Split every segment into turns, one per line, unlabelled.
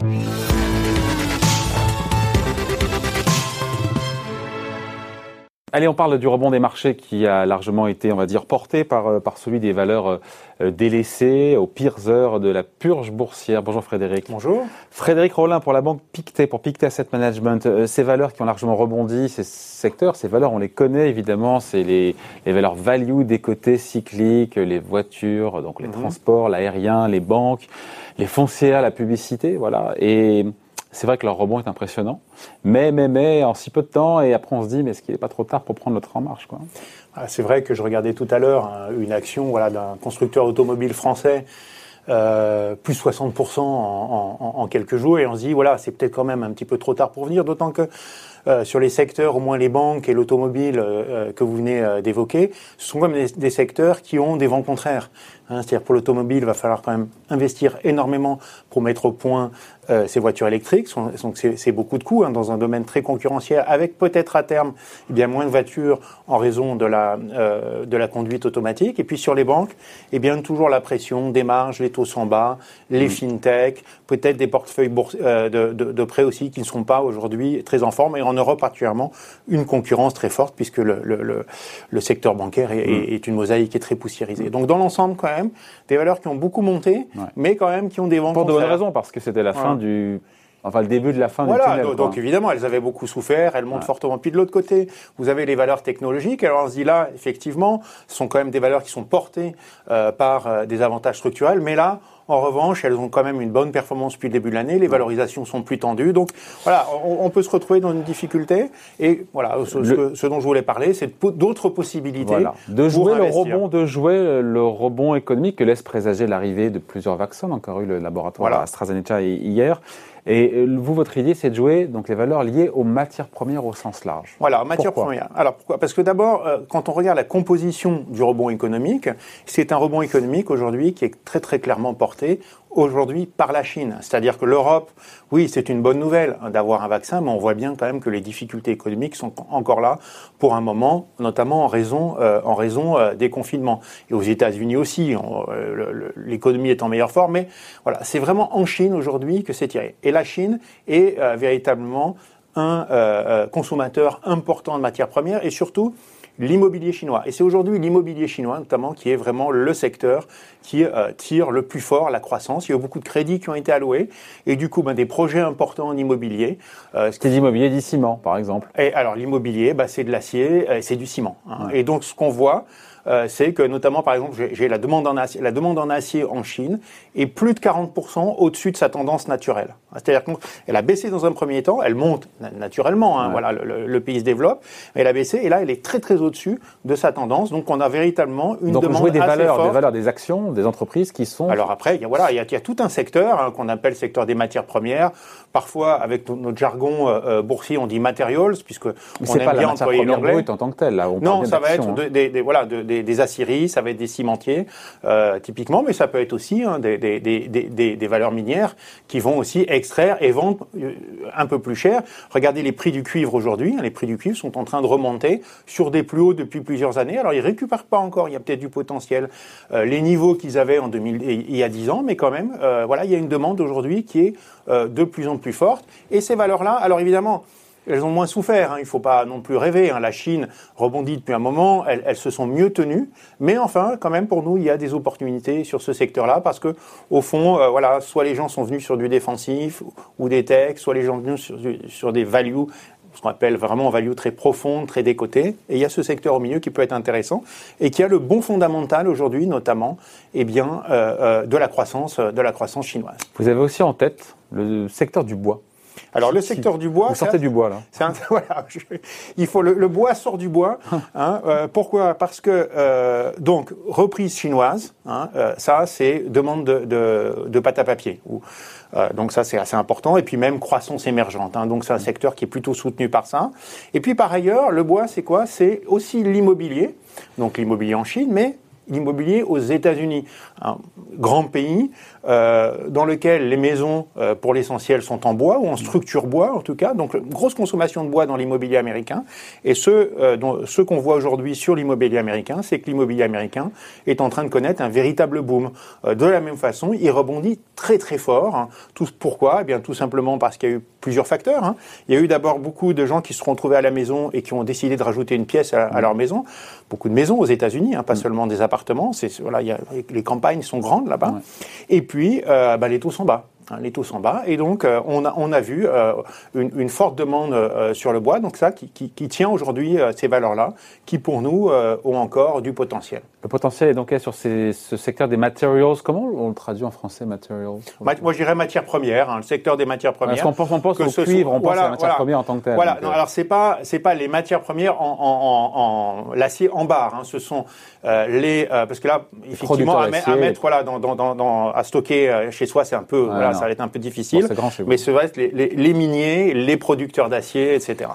Thank you. Allez, on parle du rebond des marchés qui a largement été, on va dire, porté par, euh, par celui des valeurs euh, délaissées aux pires heures de la purge boursière. Bonjour Frédéric.
Bonjour.
Frédéric Rollin pour la banque Pictet, pour Pictet Asset Management. Euh, ces valeurs qui ont largement rebondi, ces secteurs, ces valeurs, on les connaît évidemment, c'est les, les valeurs value des côtés cycliques, les voitures, donc les mhm. transports, l'aérien, les banques, les foncières, la publicité, voilà. Et c'est vrai que leur rebond est impressionnant, mais, mais, mais, en si peu de temps, et après on se dit, mais est-ce qu'il n'est pas trop tard pour prendre train en marche quoi?
Ah, C'est vrai que je regardais tout à l'heure hein, une action voilà, d'un constructeur automobile français, euh, plus 60% en, en, en, quelques jours, et on se dit, voilà, c'est peut-être quand même un petit peu trop tard pour venir, d'autant que euh, sur les secteurs, au moins les banques et l'automobile euh, euh, que vous venez d'évoquer, ce sont quand même des, secteurs qui ont des vents contraires. Hein, C'est-à-dire pour l'automobile, il va falloir quand même investir énormément pour mettre au point ces voitures électriques. Donc c'est beaucoup de coûts hein, dans un domaine très concurrentiel, avec peut-être à terme eh bien moins de voitures en raison de la de la conduite automatique. Et puis sur les banques, eh bien toujours la pression des marges, les taux sont bas, les mmh. fintech, peut-être des portefeuilles de, de, de, prêts aussi qui ne sont pas aujourd'hui très en forme. Et en Europe particulièrement, une concurrence très forte puisque le, le, le, secteur bancaire est, mm. est, une mosaïque qui est très poussiérisée. Donc dans l'ensemble, quand même, des valeurs qui ont beaucoup monté, mais quand même qui ont des vents
Pour de bonnes raisons, parce que c'était la fin du... Enfin, le début de la fin
du
tunnel.
Donc, évidemment, elles avaient beaucoup souffert, elles montent fortement. Puis de l'autre côté, vous avez les valeurs technologiques. Alors on se dit là, effectivement, ce sont quand même des valeurs qui sont portées euh, par euh, des avantages structurels, mais là, en revanche, elles ont quand même une bonne performance depuis le début de l'année. Les valorisations sont plus tendues. Donc voilà, on, peut se retrouver dans une difficulté. Et voilà, ce, dont je voulais parler, c'est d'autres possibilités. Voilà.
De jouer le rebond, de jouer le rebond économique que laisse présager l'arrivée de plusieurs vaccins. Encore eu le laboratoire AstraZeneca hier. Et euh, vous, votre idée, c'est de jouer donc les valeurs liées aux matières premières au sens large.
Voilà, matières premières. Alors pourquoi? Parce que d'abord, euh, quand on regarde la composition du rebond économique, c'est un rebond économique aujourd'hui qui est très très clairement porté aujourd'hui par la Chine. C'est-à-dire que l'Europe, oui, c'est une bonne nouvelle hein, d'avoir un vaccin, mais on voit bien quand même que les difficultés économiques sont encore là pour un moment, notamment en raison, euh, euh, des confinements. Et aux États-Unis aussi, euh, l'économie est en meilleure forme, mais voilà, c'est vraiment en Chine aujourd'hui que c'est tiré. Et la Chine est véritablement un consommateur important de matières premières et surtout l'immobilier chinois. Et c'est aujourd'hui l'immobilier chinois notamment qui est vraiment le secteur qui euh, tire le plus fort la croissance. Il y a beaucoup de crédits qui ont été alloués et du coup ben, des projets importants en immobilier.
Euh, c'est l'immobilier du ciment par exemple.
Et alors l'immobilier, ben, c'est de l'acier, et c'est du ciment. Hein. Et donc ce qu'on voit, euh, c'est que notamment, par exemple, j'ai la demande en acier, la demande en acier en Chine est plus de 40% au-dessus de sa tendance naturelle. C'est-à-dire qu'elle a baissé dans un premier temps, elle monte naturellement, hein, voilà, le, pays se développe, mais elle a baissé et là, elle est très très au-dessus de sa tendance. Donc, on a véritablement une
Donc,
demande
des
assez
valeurs,
forte.
des valeurs, des actions, des entreprises qui sont.
Alors après, il y a, voilà, il y a, il y a tout un secteur hein, qu'on appelle secteur des matières premières. Parfois, avec notre jargon euh, euh, boursier, on dit materials, puisque on
aime pas bien employer l'anglais. en tant que tel. Là, on
non, ça va être hein. des, des, voilà, des, des aciéries, ça va être des cimentiers, euh, typiquement, mais ça peut être aussi hein, des, valeurs minières qui vont aussi extraire et vendre un peu plus cher. Regardez les prix du cuivre aujourd'hui. Hein, les prix du cuivre sont en train de remonter sur des plus depuis plusieurs années. Alors, ils récupèrent pas encore. Il y a peut-être du potentiel. Euh, les niveaux qu'ils avaient en 2000, il y a 10 ans, mais quand même, euh, voilà, il y a une demande aujourd'hui qui est euh, de plus en plus forte. Et ces valeurs-là, alors évidemment, elles ont moins souffert. Hein. Il ne faut pas non plus rêver. Hein. La Chine rebondit depuis un moment. Elles, se sont mieux tenues. Mais enfin, quand même, pour nous, il y a des opportunités sur ce secteur-là parce que, au fond, soit les gens sont venus sur du défensif ou des techs, soit les gens sont venus sur, sur des values ce qu'on appelle vraiment value très profonde, très décotée. Et il y a ce secteur au milieu qui peut être intéressant et qui a le bon fondamental aujourd'hui, notamment, eh bien, euh, euh, de la croissance, de la croissance chinoise.
Vous avez aussi en tête le secteur du bois.
Alors le secteur du bois.
Vous sortez du bois là.
Un, voilà, il faut le, bois sort du bois. Hein, euh, pourquoi? Parce que euh, donc reprise chinoise, hein, euh, ça c'est demande de, de, de, pâte à papier. Ou, donc ça c'est assez important. Et puis même croissance émergente. Hein, donc c'est un secteur qui est plutôt soutenu par ça. Et puis par ailleurs, le bois c'est quoi? C'est aussi l'immobilier. Donc l'immobilier en Chine, mais l'immobilier aux États-Unis, un grand pays euh, dans lequel les maisons, euh, pour l'essentiel, sont en bois ou en structure bois en tout cas, donc grosse consommation de bois dans l'immobilier américain. Et ce, euh, dont, ce qu'on voit aujourd'hui sur l'immobilier américain, c'est que l'immobilier américain est en train de connaître un véritable boom. de la même façon, il rebondit très très fort. Hein. Tout, pourquoi? Eh bien, tout simplement parce qu'il y a eu plusieurs facteurs. Hein. Il y a eu d'abord beaucoup de gens qui se sont retrouvés à la maison et qui ont décidé de rajouter une pièce à, à leur maison. Beaucoup de maisons aux États-Unis, hein, pas mm. seulement des appartements. C'est voilà, y a, les campagnes sont grandes là-bas. Ouais. Et puis, euh, bah, les taux sont bas. Hein, les taux sont bas. Et donc, euh, on, a, on a vu euh, une, une, forte demande euh, sur le bois, donc ça qui, qui, qui tient aujourd'hui ces valeurs-là, qui pour nous ont encore du potentiel.
Le potentiel est donc sur ces, ce secteur des materials. Comment on le traduit en français, materials?
Moi, je dirais matières premières, hein, le secteur des matières premières.
Parce qu'on pense, on pense que au cuivre, on voilà, pense à matières voilà, premières en tant que telles.
Voilà, non, alors c'est pas, c'est pas les matières premières en, en, en, l'acier en barre, hein, ce sont euh, les, euh, parce que là, effectivement, à, à, mettre, voilà, dans, dans, dans, à stocker chez soi, c'est un peu, ah, voilà, ça va être un peu difficile. Bon, grand chez vous. Mais ce va être les, les, les miniers, les producteurs d'acier, etc.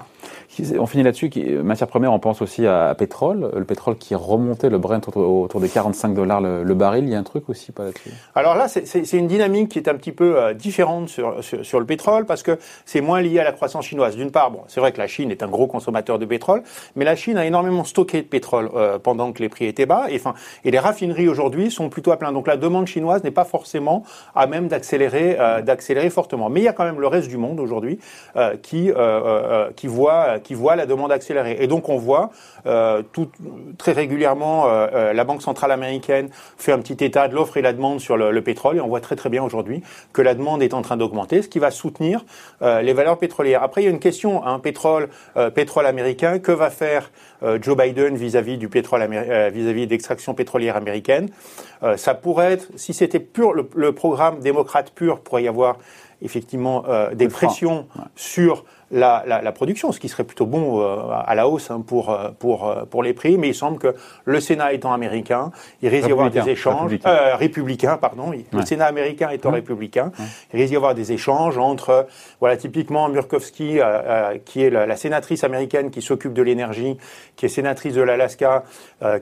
On finit là-dessus. Matière première, on pense aussi à, pétrole. Le pétrole qui remontait le Brent autour, des 45 dollars le, baril. Il y a un truc aussi pas là-dessus?
Alors là, c'est une dynamique qui est un petit peu euh, différente sur, le pétrole parce que c'est moins lié à la croissance chinoise. D'une part, bon, c'est vrai que la Chine est un gros consommateur de pétrole, mais la Chine a énormément stocké de pétrole euh, pendant que les prix étaient bas. Et, enfin, et les raffineries aujourd'hui sont plutôt à plein. Donc la demande chinoise n'est pas forcément à même d'accélérer euh, d'accélérer fortement. Mais il y a quand même le reste du monde aujourd'hui qui qui voit qui voit la demande accélérer. Et donc on voit euh, tout, très régulièrement euh, euh, la Banque centrale américaine fait un petit état de l'offre et la demande sur le, le, pétrole et on voit très très bien aujourd'hui que la demande est en train d'augmenter, ce qui va soutenir euh, les valeurs pétrolières. Après il y a une question, hein, pétrole, euh, pétrole américain, que va faire Joe Biden vis-à-vis -vis du pétrole vis-à-vis d'extraction pétrolière américaine? Ça pourrait être, si c'était pur le, le, programme démocrate pur, pourrait y avoir effectivement des pressions ouais. sur la, la, la, production, ce qui serait plutôt bon euh, à la hausse hein, pour, euh, pour, euh, pour les prix. Mais il semble que le Sénat étant américain, il risque d'y avoir des échanges républicain, euh, républicain pardon. Ouais. Le Sénat américain étant ouais. républicain, il risque d'y avoir des échanges entre, voilà, typiquement Murkowski, euh, qui est la, la, sénatrice américaine qui s'occupe de l'énergie, qui est sénatrice de l'Alaska,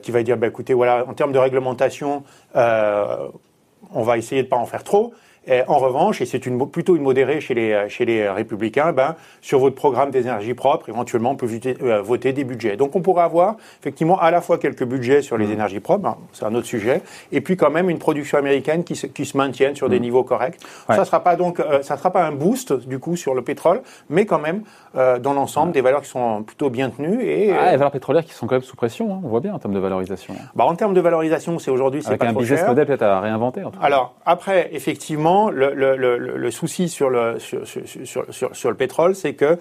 qui va dire, bah, écoutez, voilà, en termes de réglementation, on va essayer de pas en faire trop. Et en revanche, et c'est une, plutôt une modérée chez les, chez les républicains, ben, sur votre programme des énergies propres, éventuellement, on peut voter, euh, voter des budgets. Donc on pourrait avoir effectivement à la fois quelques budgets sur les mmh. énergies propres, hein, c'est un autre sujet, et puis quand même une production américaine qui se, qui se maintienne sur mmh. des niveaux corrects. Ouais. Ça sera pas donc, euh, ça sera pas un boost du coup sur le pétrole, mais quand même euh, dans l'ensemble ouais. des valeurs qui sont plutôt bien tenues et
ah, les valeurs pétrolières qui sont quand même sous pression. Hein, on voit bien en termes de valorisation.
Bah en termes de valorisation, c'est aujourd'hui c'est pas
un
trop
business
cher.
model peut-être à réinventer. En tout cas.
Alors après, effectivement, le, le, le, le souci sur le, sur, sur, sur, sur le pétrole, c'est que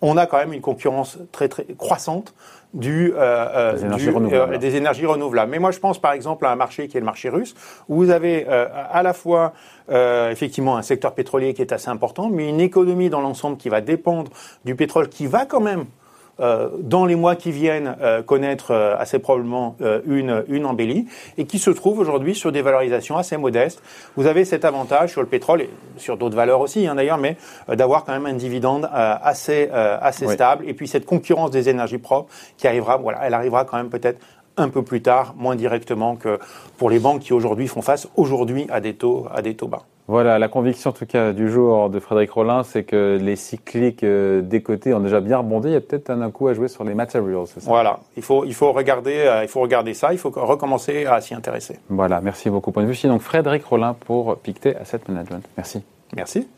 on a quand même une concurrence très, très croissante du, euh, des, énergies du euh, des, énergies renouvelables. Mais moi, je pense par exemple à un marché qui est le marché russe, où vous avez euh, à la fois euh, effectivement un secteur pétrolier qui est assez important, mais une économie dans l'ensemble qui va dépendre du pétrole, qui va quand même euh, dans les mois qui viennent euh, connaître euh, assez probablement euh, une, une embellie et qui se trouve aujourd'hui sur des valorisations assez modestes. Vous avez cet avantage sur le pétrole et sur d'autres valeurs aussi hein, d'ailleurs, mais euh, d'avoir quand même un dividende euh, assez, assez oui. stable et puis cette concurrence des énergies propres qui arrivera, voilà, elle arrivera quand même peut-être un peu plus tard, moins directement que pour les banques qui aujourd'hui font face aujourd'hui à des taux à des taux bas.
Voilà, la conviction en tout cas du jour de Frédéric Rollin, c'est que les cycliques euh, des côtés ont déjà bien rebondi. Il y a peut-être un coup à jouer sur les materials, c'est
ça? Voilà, il faut, il faut regarder, euh, il faut regarder ça, il faut recommencer à s'y intéresser.
Voilà, merci beaucoup. Point de vue. Donc Frédéric Rollin pour Pictet Asset Management. Merci.
Merci.